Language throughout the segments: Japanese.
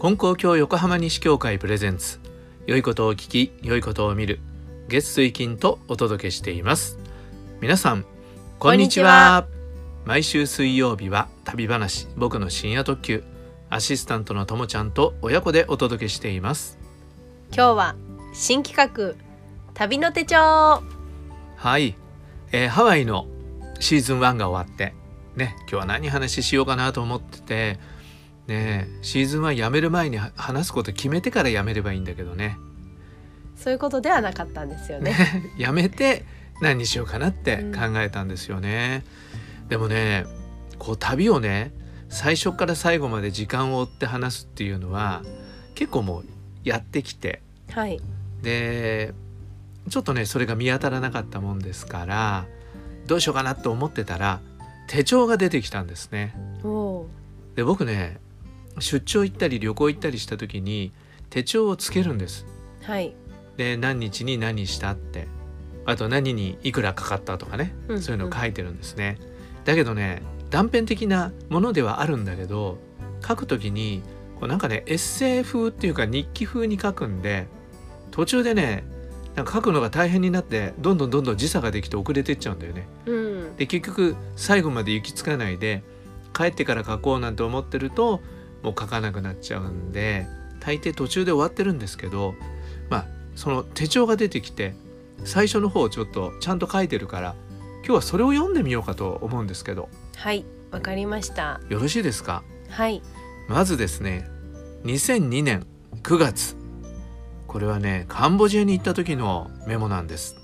金光教横浜西教会プレゼンツ。良いことを聞き良いことを見る。月水金とお届けしています。皆さんこんにちは。毎週水曜日は旅話僕の深夜特急。アシスタントのともちゃんと親子でお届けしています。今日は新企画旅の手帳。はい、えーハワイのシーズン1が終わってね今日は何話しようかなと思っててねシーズン1やめる前には話すこと決めてからやめればいいんだけどね。そういうことではなかったんですよね。やめて何にしようかなって考えたんですよね、でもねこう旅をね最初から最後まで時間を追って話すっていうのは結構もうやってきて。はい。でちょっとねそれが見当たらなかったもんですからどうしようかなと思ってたら手帳が出てきたんですね。で僕ね出張行ったり旅行行ったりした時に手帳をつけるんです。はいで何日に何したってあと何にいくらかかったとかね、うんそういうのを書いてるんですね。だけどね断片的なものではあるんだけど書く時にこうなんかねエッセイ風っていうか日記風に書くんで途中でねなんか書くのが大変になってどんどんどんどん時差ができて遅れてっちゃうんだよね。うんで結局最後まで行き着かないで帰ってから書こうなんて思ってるともう書かなくなっちゃうんで大抵途中で終わってるんですけどまあその手帳が出てきて最初の方ちょっとちゃんと書いてるから今日はそれを読んでみようかと思うんですけど。はいわかりました。よろしいですか？はい。まずですね2002年9月これはねカンボジアに行った時のメモなんです。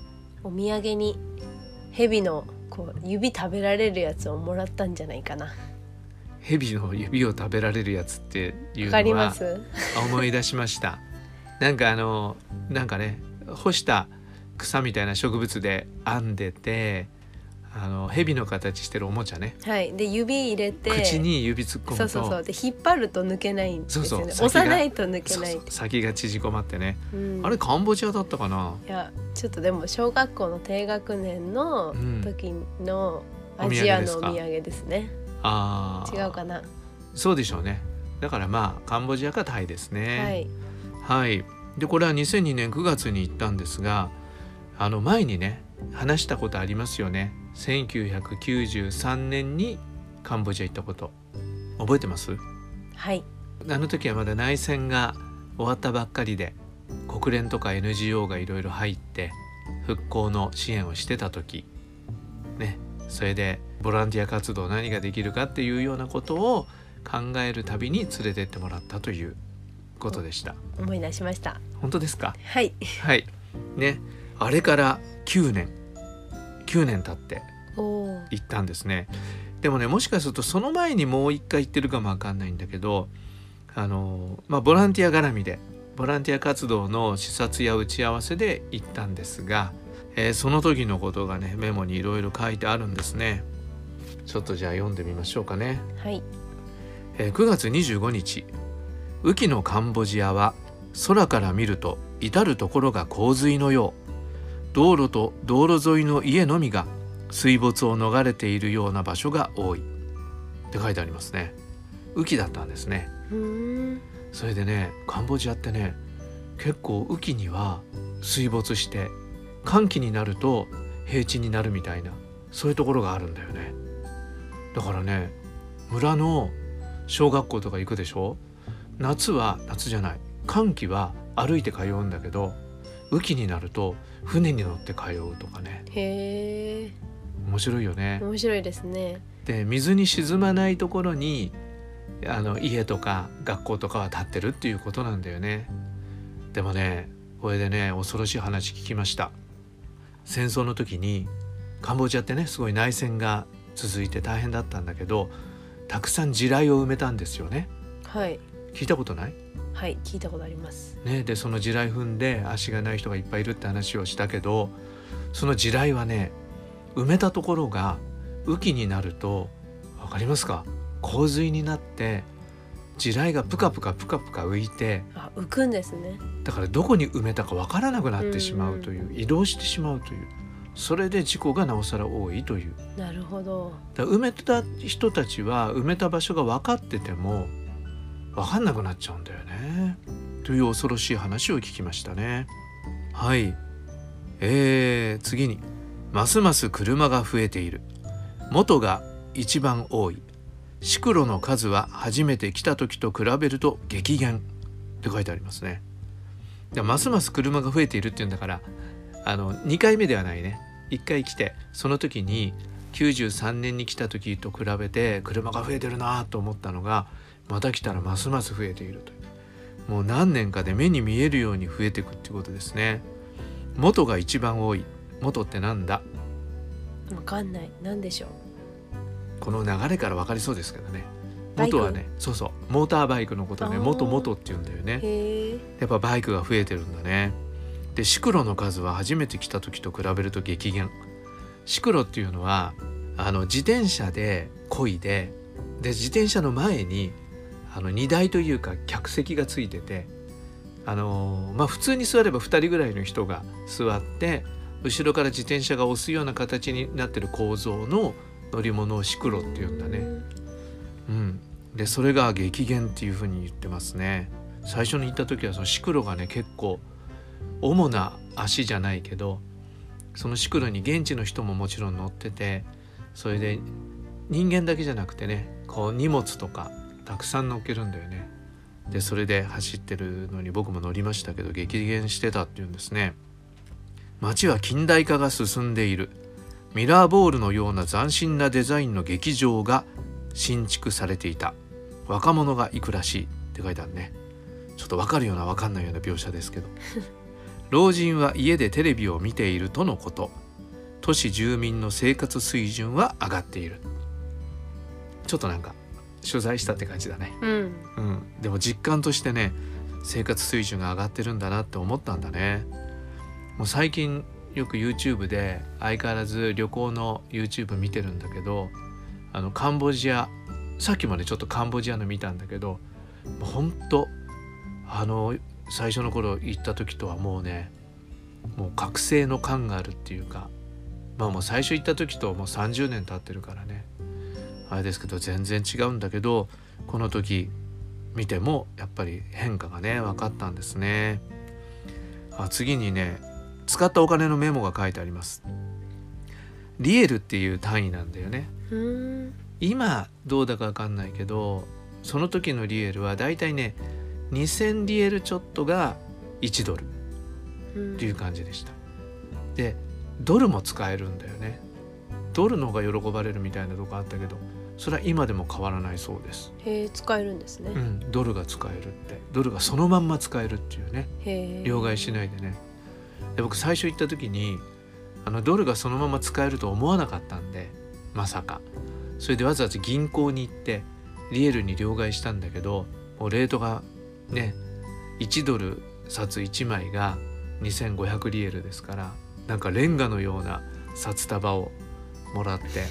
お土産に蛇のこう指食べられるやつをもらったんじゃないかな蛇の指を食べられるやつっていうのはます。思い出しました。なんかあのなんかね干した草みたいな植物で編んでてあの蛇の形してるおもちゃね。はい。で指入れて口に指突っ込むとそうそうそう。で引っ張ると抜けないんですよね。そうそう。押さないと抜けそうない。そう先が縮こまってね、うん。あれカンボジアだったかな？いやちょっとでも小学校の低学年のうん。時のアジアのお土産ですね、あー。違うかな。そうでしょうね。だからまあカンボジアかタイですはねい。はい、でこれは2002年9月に行ったんですがあの前にね話したことありますよね。1993年にカンボジア行ったこと。覚えてます？はい。あの時はまだ内戦が終わったばっかりで国連とか NGO がいろいろ入って復興の支援をしてた時。ねそれでボランティア活動何ができるかっていうようなことを考える旅に連れてってもらったということでした。思い出しました。本当ですか？はい。はい。ね。あれから9年。9年経って行ったんですね。でもねもしかするとその前にもう一回行ってるかもわかんないんだけどあのまあボランティア絡みでボランティア活動の視察や打ち合わせで行ったんですが、えーその時のことがねメモにいろいろ書いてあるんですね。ちょっとじゃあ読んでみましょうかね。はい。えー9月25日。雨季のカンボジアは空から見ると至る所が洪水のよう。道路と道路沿いの家のみが水没を逃れているような場所が多い。って書いてありますね。雨季だったんですね。それでねカンボジアってね結構雨季には水没して寒気になると平地になるみたいなそういうところがあるんだよね。だからね村の小学校とか行くでしょ？夏は夏じゃない。寒気は歩いて通うんだけど雨季になると船に乗って通うとかね。へえ。面白いよね。面白いですね。で水に沈まないところにあの家とか学校とかは建ってるっていうことなんだよね。でもねこれでね恐ろしい話聞きました戦争の時にカンボジアってねすごい内戦が続いて大変だったんだけどたくさん地雷を埋めたんですよね。はい。聞いたことない？はい聞いたことあります。ねでその地雷踏んで足がない人がいっぱいいるって話をしたけどその地雷はね埋めたところが雨季になるとわかりますか？洪水になって地雷がプカプカプカプカ浮いてあ浮くんですね。だからどこに埋めたかわからなくなってしまうという、移動してしまうというそれで事故がなおさら多いという。なるほど。埋めた人たちは埋めた場所が分かってても分かんなくなっちゃうんだよね。という恐ろしい話を聞きましたね。はい。えー、次にますます車が増えている。元が一番多いシクロの数は初めて来た時と比べると激減。って書いてありますね。でますます車が増えているっていうんだからあの2回目ではないね。1回来てその時に93年に来た時と比べて車が増えてるなと思ったのがまた来たらますます増えているという。もう何年かで目に見えるように増えていくっていうことですね。元が一番多い。元ってなんだ？わかんない。何でしょう。この流れから分かりそうですけどね。元はねそうそうモーターバイクのことね元元って言うんだよね。やっぱバイクが増えてるんだね。でシクロの数は初めて来た時と比べると激減。シクロっていうのはあの自転車で漕いでで自転車の前にあの荷台というか客席がついててあのまあ普通に座れば2人ぐらいの人が座って後ろから自転車が押すような形になってる構造の乗り物をシクロっていうんだね。うん、でそれが激減っていうふうに言ってますね。最初に行った時はそのシクロがね結構主な足じゃないけどそのシクロに現地の人ももちろん乗っててそれで人間だけじゃなくてねこう荷物とかたくさん乗っけるんだよね。でそれで走ってるのに僕も乗りましたけど激減してたっていうんですね。街は近代化が進んでいる。ミラーボールのような斬新なデザインの劇場が新築されていた。若者が行くらしい。って書いてあるね。ちょっとわかるようなわかんないような描写ですけど。老人は家でテレビを見ているとのこと。都市住民の生活水準は上がっている。ちょっとなんか取材したって感じだね。うん。うん。でも実感としてね生活水準が上がってるんだなって思ったんだね。もう最近よく YouTube で相変わらず旅行の YouTube 見てるんだけどあのカンボジアさっきまでちょっとカンボジアの見たんだけどほんとあの最初の頃行った時とはもうねもう覚醒の感があるっていうかまあもう最初行った時ともう30年経ってるからね。あれですけど全然違うんだけどこの時見てもやっぱり変化がね分かったんですね。あ次にね使ったお金のメモが書いてあります。リエルっていう単位なんだよね。うん今どうだか分かんないけどその時のリエルはだいたいね2000リエルちょっとが1ドルうんっていう感じでした。でドルも使えるんだよね。ドルの方が喜ばれるみたいなとこあったけどそれは今でも変わらないそうです。へえ使えるんですね、うん、ドルが使えるって。ドルがそのまんま使えるっていうね。両替しないでねで僕最初行った時にあのドルがそのまま使えると思わなかったんでまさかそれでわざわざ銀行に行ってリエルに両替したんだけどもうレートがね1ドル札1枚が2500リエルですからなんかレンガのような札束をもらって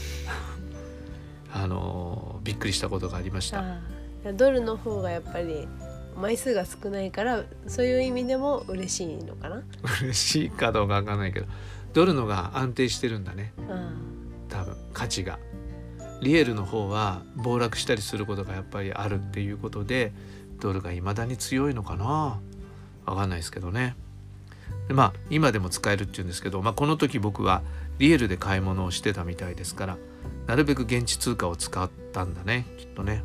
あのびっくりしたことがありました。ドルの方がやっぱり枚数が少ないからそういう意味でも嬉しいのかな？嬉しいかどうかわかんないけどドルのが安定してるんだね。あ多分価値が。リエルの方は暴落したりすることがやっぱりあるっていうことでドルが未だに強いのかな？わかんないですけどね。でまあ今でも使えるっていうんですけど、まあ、この時僕はリエルで買い物をしてたみたいですからなるべく現地通貨を使ったんだねきっとね、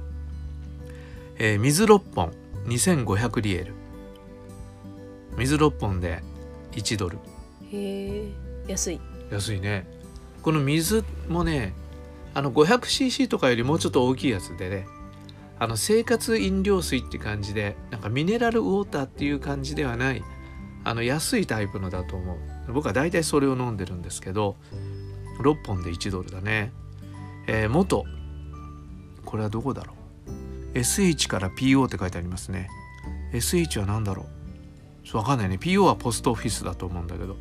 えー水6本2500リエル。水6本で1ドル。あへえ安い。安いね。この水もねあの 500cc とかよりもうちょっと大きいやつでねあの生活飲料水って感じでなんかミネラルウォーターっていう感じではないあの安いタイプのだと思う。僕は大体それを飲んでるんですけど6本で1ドルだね。えー元。これはどこだろう？SH から PO って書いてありますね。SH は何だろう？ちょっとわかんないね。PO はポストオフィスだと思うんだけど。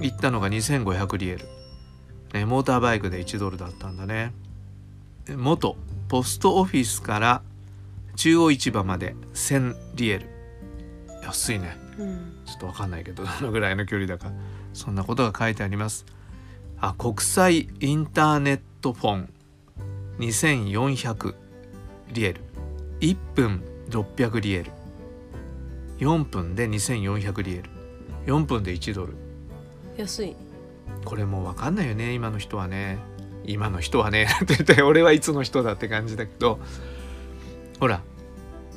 行ったのが2500リエル、ね、モーターバイクで1ドルだったんだね。元ポストオフィスから中央市場まで1000リエル。安いね。うん。ちょっとわかんないけど どのぐらいの距離だか。そんなことが書いてあります。あ国際インターネットフォン。2400リエル。1分600リエル。4分で2400リエル。4分で1ドル。安い。これもう分かんないよね今の人はね。今の人はね。って言って俺はいつの人だって感じだけど。ほら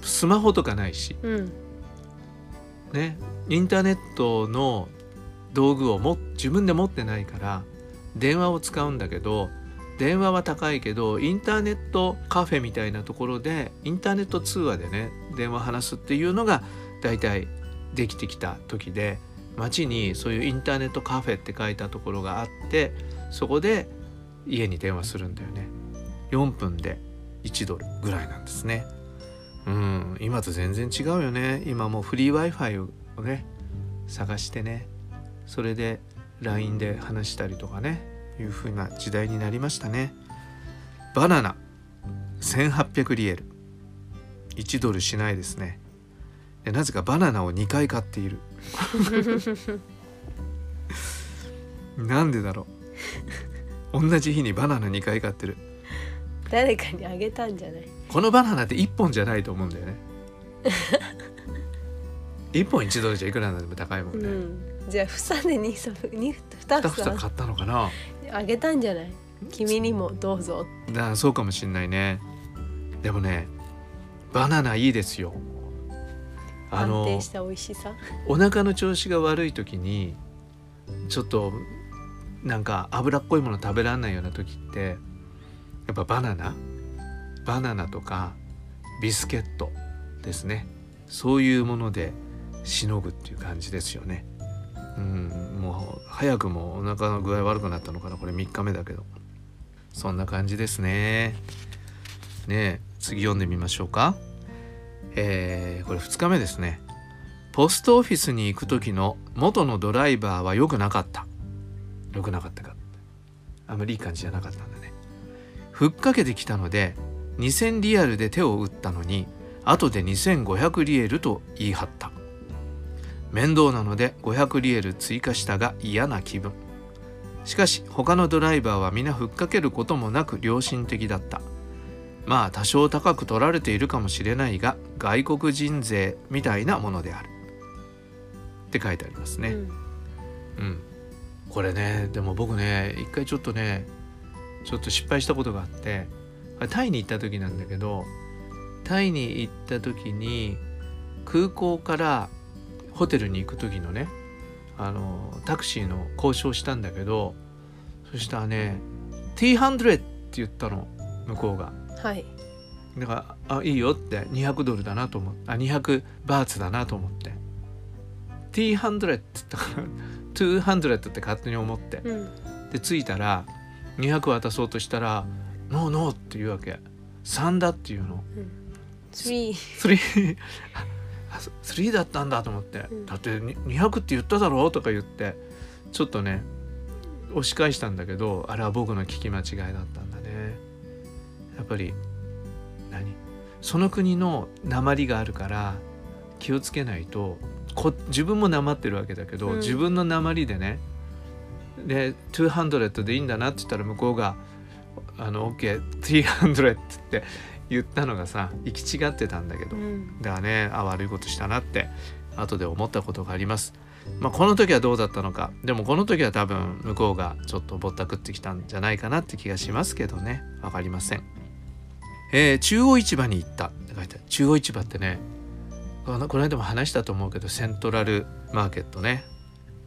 スマホとかないし。うん。ね。インターネットの道具をも自分で持ってないから電話を使うんだけど電話は高いけどインターネットカフェみたいなところでインターネット通話でね電話話すっていうのが大体できてきた時で街にそういうインターネットカフェって書いたところがあってそこで家に電話するんだよね。4分で1ドルぐらいなんですね。うん今と全然違うよね。今もうフリー w i f i をね探してね。それで LINE で話したりとかね。いう風な時代になりましたね。バナナ1800リエル。1ドルしないですね。でなぜかバナナを2回買っている。なんでだろう。同じ日にバナナ2回買ってる。誰かにあげたんじゃない？このバナナって1本じゃないと思うんだよね。1本1ドルじゃいくらなんでも高いもんね、うんじゃあ房で 2, 2, 22房房買ったのかな？あげたんじゃない？君にもどうぞ。だそうかもしんないね。でもねバナナいいですよ。あの安定した美味しさ？お腹の調子が悪い時にちょっとなんか脂っこいもの食べられないような時ってやっぱバナナ？バナナとかビスケットですね。そういうものでしのぐっていう感じですよねうんもう早くもお腹の具合悪くなったのかなこれ3日目だけど。そんな感じですね。ね次読んでみましょうか。えーこれ2日目ですね。ポストオフィスに行く時の元のドライバーは良くなかった。良くなかったか。あんまりいい感じじゃなかったんだね。ふっかけてきたので2000リアルで手を打ったのに後で2500リエルと言い張った。面倒なので500リエル追加したが嫌な気分。しかし他のドライバーは皆ふっかけることもなく良心的だった。まあ多少高く取られているかもしれないが外国人税みたいなものである。って書いてありますね、うん。うん、これねでも僕ね一回ちょっとねちょっと失敗したことがあってタイに行った時なんだけどタイに行った時に空港からホテルに行く時のねあのタクシーの交渉したんだけどそしたらね T100 って言ったの向こうが。はい。だからあいいよって200ドルだなと思ってあ200バーツだなと思って。T100 って言ったから200 って勝手に思って。うん。で着いたら200渡そうとしたら「ノーノー」って言うわけ。3だっていうの。3 3あ3だったんだと思って、うん。だってに200って言っただろうとか言ってちょっとね押し返したんだけどあれは僕の聞き間違いだったんだね。やっぱり何？その国の鉛があるから気をつけないとこ自分も鉛ってるわけだけど、うん。自分の鉛でねで200でいいんだなって言ったら向こうが「あの OK300」って言ったのがさ行き違ってたんだけど、うん。だからねあ悪いことしたなって後で思ったことがあります。まあ、この時はどうだったのか。でもこの時は多分向こうがちょっとぼったくってきたんじゃないかなって気がしますけどね。分かりません。えー中央市場に行った。って書いてある。中央市場ってねこのこの間も話したと思うけどセントラルマーケットね。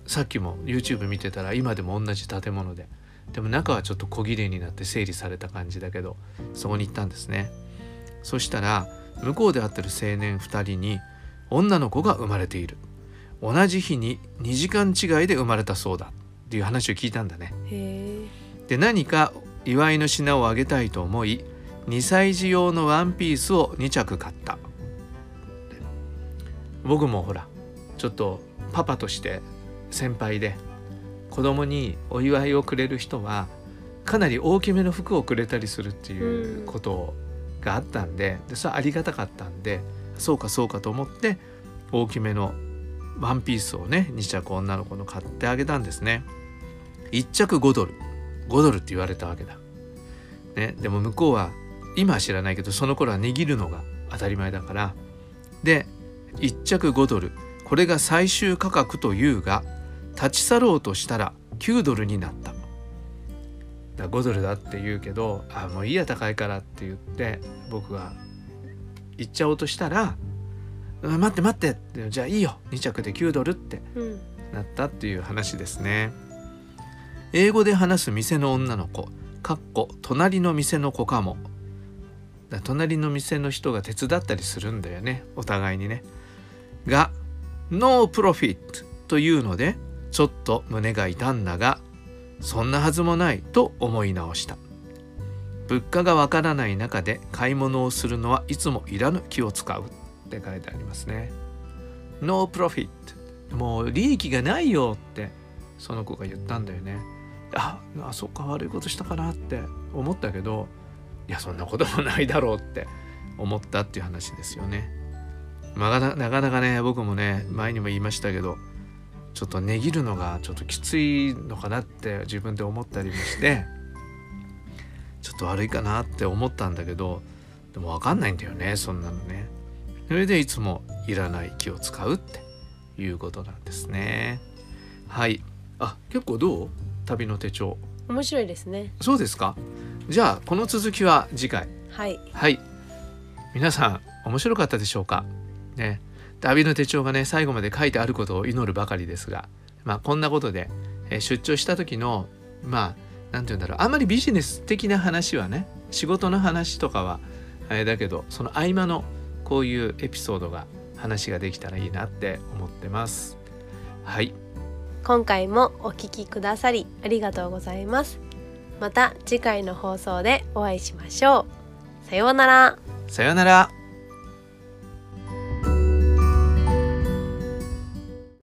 さっきも YouTube 見てたら今でも同じ建物で。でも中はちょっと小切れになって整理された感じだけどそこに行ったんですねそしたら向こうで会ってる青年2人に女の子が生まれている。同じ日に2時間違いで生まれたそうだ。っていう話を聞いたんだね。で何か祝いの品をあげたいと思い2歳児用のワンピースを2着買った。僕もほらちょっとパパとして先輩で子供にお祝いをくれる人はかなり大きめの服をくれたりするっていうことがあったんででそれはありがたかったんでそうかそうかと思って大きめのワンピースをね2着女の子の買ってあげたんですね。1着5ドル。5ドルって言われたわけだ、ね、でも向こうは今は知らないけどその頃は握るのが当たり前だから。で1着5ドル。これが最終価格というが立ち去ろうとしたら9ドルになった。だ5ドルだって言うけどあもういいや高いからって言って僕が行っちゃおうとしたらうん待って待ってってじゃあいいよ2着で9ドルってうん。なったっていう話ですね。英語で話す店の女の子かっこ隣の店の子かも。だ隣の店の人が手伝ったりするんだよねお互いにね。が No profit というのでちょっと胸が痛んだがそんなはずもないと思い直した。物価がわからない中で買い物をするのはいつもいらぬ気を使うって書いてありますね。No profit もう利益がないよってその子が言ったんだよね。ああそっか悪いことしたかなって思ったけどいやそんなこともないだろうって思ったっていう話ですよね。まあ、ななかなかね僕もね前にも言いましたけどちょっと値切るのがちょっときついのかなって自分で思ったりもしてちょっと悪いかなって思ったんだけどでも分かんないんだよねそんなのね。それでいつもいらない気を使うっていうことなんですね。はい。あ結構どう？旅の手帳。面白いですね。そうですか。じゃあこの続きは次回。はい。はい。皆さん面白かったでしょうか？ね旅の手帳がね最後まで書いてあることを祈るばかりですがまあこんなことで、えー出張した時のまあ何て言うんだろうあんまりビジネス的な話はね仕事の話とかはあれだけどその合間のこういうエピソードが話ができたらいいなって思ってます。はい。今回もお聞きくださりありがとうございます。また次回の放送でお会いしましょう。さようなら。さようなら